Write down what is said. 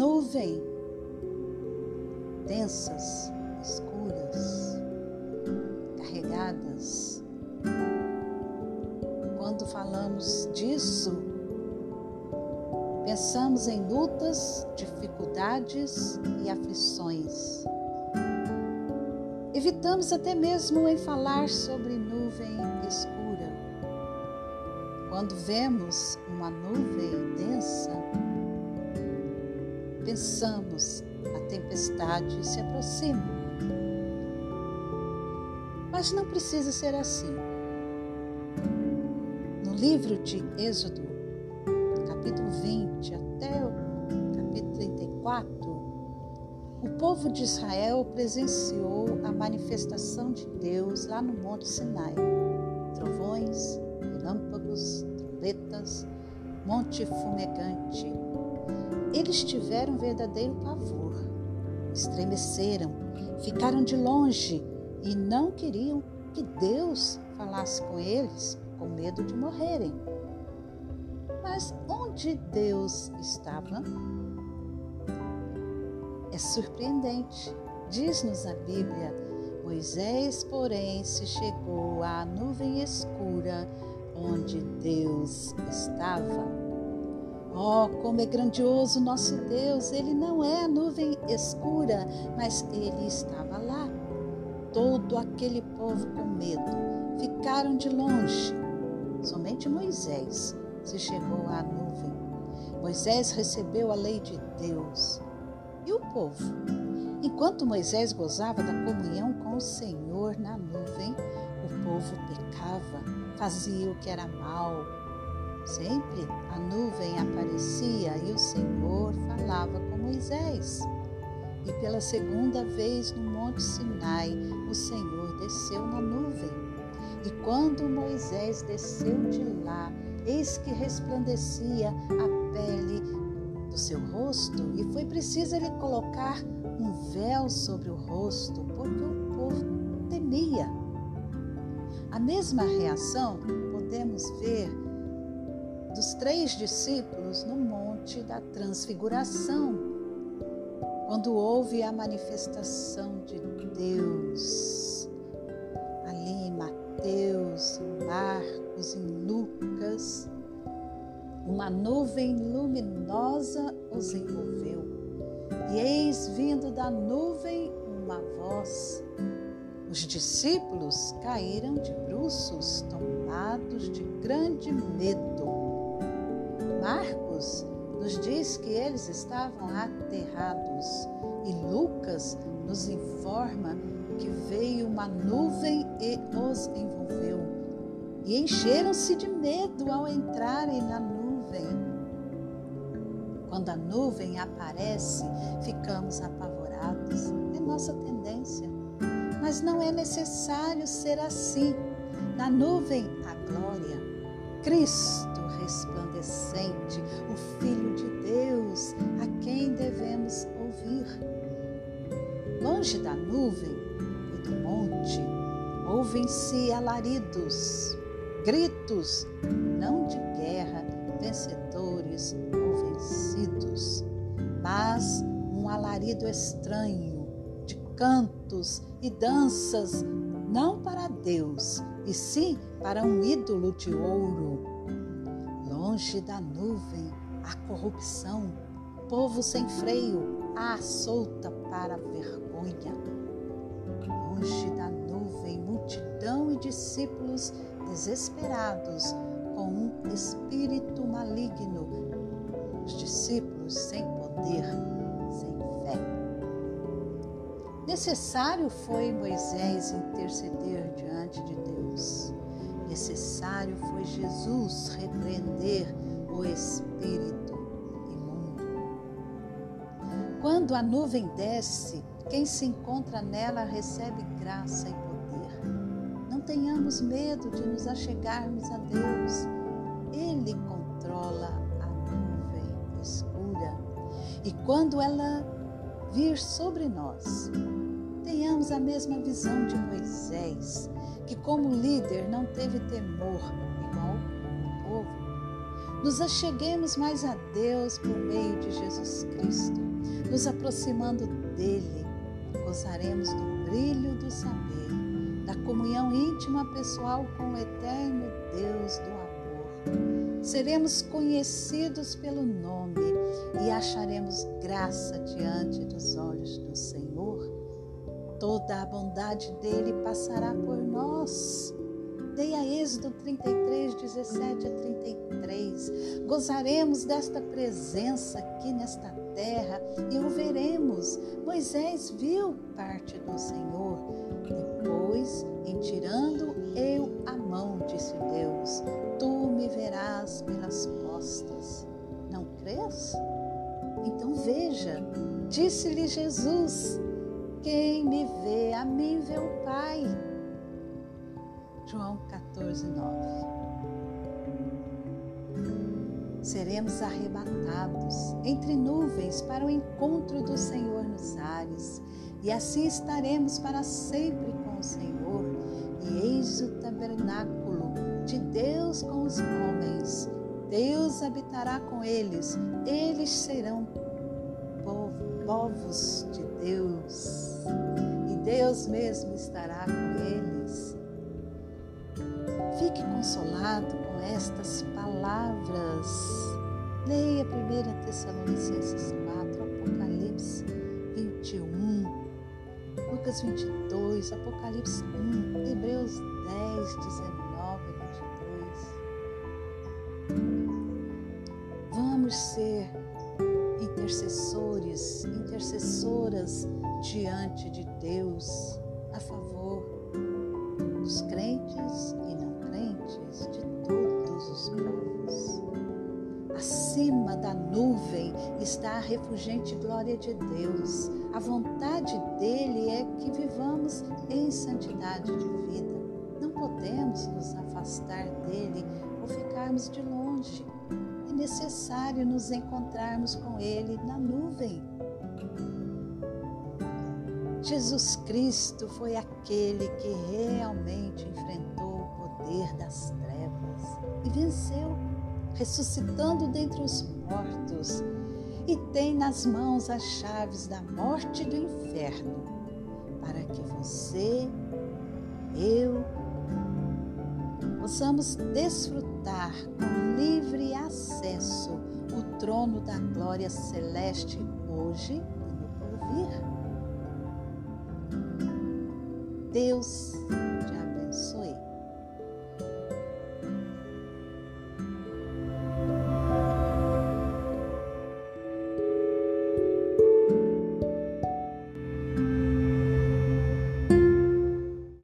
nuvem, densas, escuras, carregadas. Quando falamos disso, pensamos em lutas, dificuldades e aflições. Evitamos até mesmo em falar sobre nuvem escura. Quando vemos uma nuvem densa, pensamos a tempestade se aproxima. Mas não precisa ser assim. No livro de Êxodo, capítulo 20 até o capítulo 34, o povo de Israel presenciou a manifestação de Deus lá no Monte Sinai. Trovões, relâmpagos, trombetas, monte fumegante. Eles tiveram verdadeiro pavor, estremeceram, ficaram de longe e não queriam que Deus falasse com eles, com medo de morrerem. Mas onde Deus estava? É surpreendente. Diz-nos a Bíblia: Moisés, porém, se chegou à nuvem escura onde Deus estava. Oh, como é grandioso nosso Deus! Ele não é a nuvem escura, mas ele estava lá. Todo aquele povo com medo ficaram de longe. Somente Moisés se chegou à nuvem. Moisés recebeu a lei de Deus e o povo. Enquanto Moisés gozava da comunhão com o Senhor na nuvem, o povo pecava, fazia o que era mal. Sempre a nuvem aparecia e o Senhor falava com Moisés. E pela segunda vez no Monte Sinai, o Senhor desceu na nuvem. E quando Moisés desceu de lá, eis que resplandecia a pele do seu rosto e foi preciso ele colocar um véu sobre o rosto, porque o povo temia. A mesma reação podemos ver dos três discípulos no Monte da Transfiguração, quando houve a manifestação de Deus. Ali em Mateus, em Marcos, em Lucas, uma nuvem luminosa os envolveu. E eis vindo da nuvem uma voz. Os discípulos caíram de bruços, tomados de grande medo. Marcos nos diz que eles estavam aterrados e Lucas nos informa que veio uma nuvem e os envolveu. E encheram-se de medo ao entrarem na nuvem. Quando a nuvem aparece, ficamos apavorados. É nossa tendência. Mas não é necessário ser assim. Na nuvem, a glória. Cristo resplandecente, o Filho de Deus, a quem devemos ouvir. Longe da nuvem e do monte, ouvem-se alaridos, gritos, não de guerra, vencedores ou vencidos, mas um alarido estranho de cantos e danças, não para Deus, e sim para um ídolo de ouro. Longe da nuvem, a corrupção, povo sem freio, a solta para a vergonha. Longe da nuvem, multidão e discípulos desesperados com um espírito maligno, os discípulos sem poder, Necessário foi Moisés interceder diante de Deus. Necessário foi Jesus repreender o espírito imundo. Quando a nuvem desce, quem se encontra nela recebe graça e não tenhamos medo de nos achegarmos a Deus. Ele controla a nuvem escura. E quando ela vir sobre nós, tenhamos a mesma visão de Moisés, que como líder não teve temor, igual o povo. Nos acheguemos mais a Deus por meio de Jesus Cristo nos aproximando dele, gozaremos do brilho do saber, da comunhão íntima pessoal com o eterno Deus do amor. Seremos conhecidos pelo nome e acharemos graça diante dos olhos do Senhor. Toda a bondade dele passará por nós. Leia Êxodo 33, 17 a 33. Gozaremos desta presença aqui nesta terra e o veremos. Moisés viu parte do Senhor. Depois, em tirando eu a mão, disse Deus, tu me verás pelas costas. Não crês? Então veja, disse-lhe Jesus: quem me vê, a mim vê o Pai. João 14, 9 seremos arrebatados entre nuvens para o encontro do Senhor nos ares, e assim estaremos para sempre com o Senhor. E eis o tabernáculo de Deus com os homens. Deus habitará com eles, eles serão povos de Deus, e Deus mesmo estará com eles. Fique consolado com estas palavras. Leia 1 Tessalonicenses 4, Apocalipse 21, Lucas 22, Apocalipse 1, Hebreus 10, 19 e 22. Vamos ser intercessores, intercessoras diante de Deus a favor dos crentes e não crentes, de todos os povos. Acima da nuvem está a refugente glória de Deus. A vontade dele é que vivamos em santidade de vida. Não podemos nos afastar dele ou ficarmos de longe. É necessário nos encontrarmos com ele na nuvem. Jesus Cristo foi aquele que realmente enfrentou o poder das trevas e venceu, ressuscitando dentre os mortos, e tem nas mãos as chaves da morte e do inferno, para que você, eu, possamos desfrutar com livre acesso o trono da glória celeste hoje e no porvir. Deus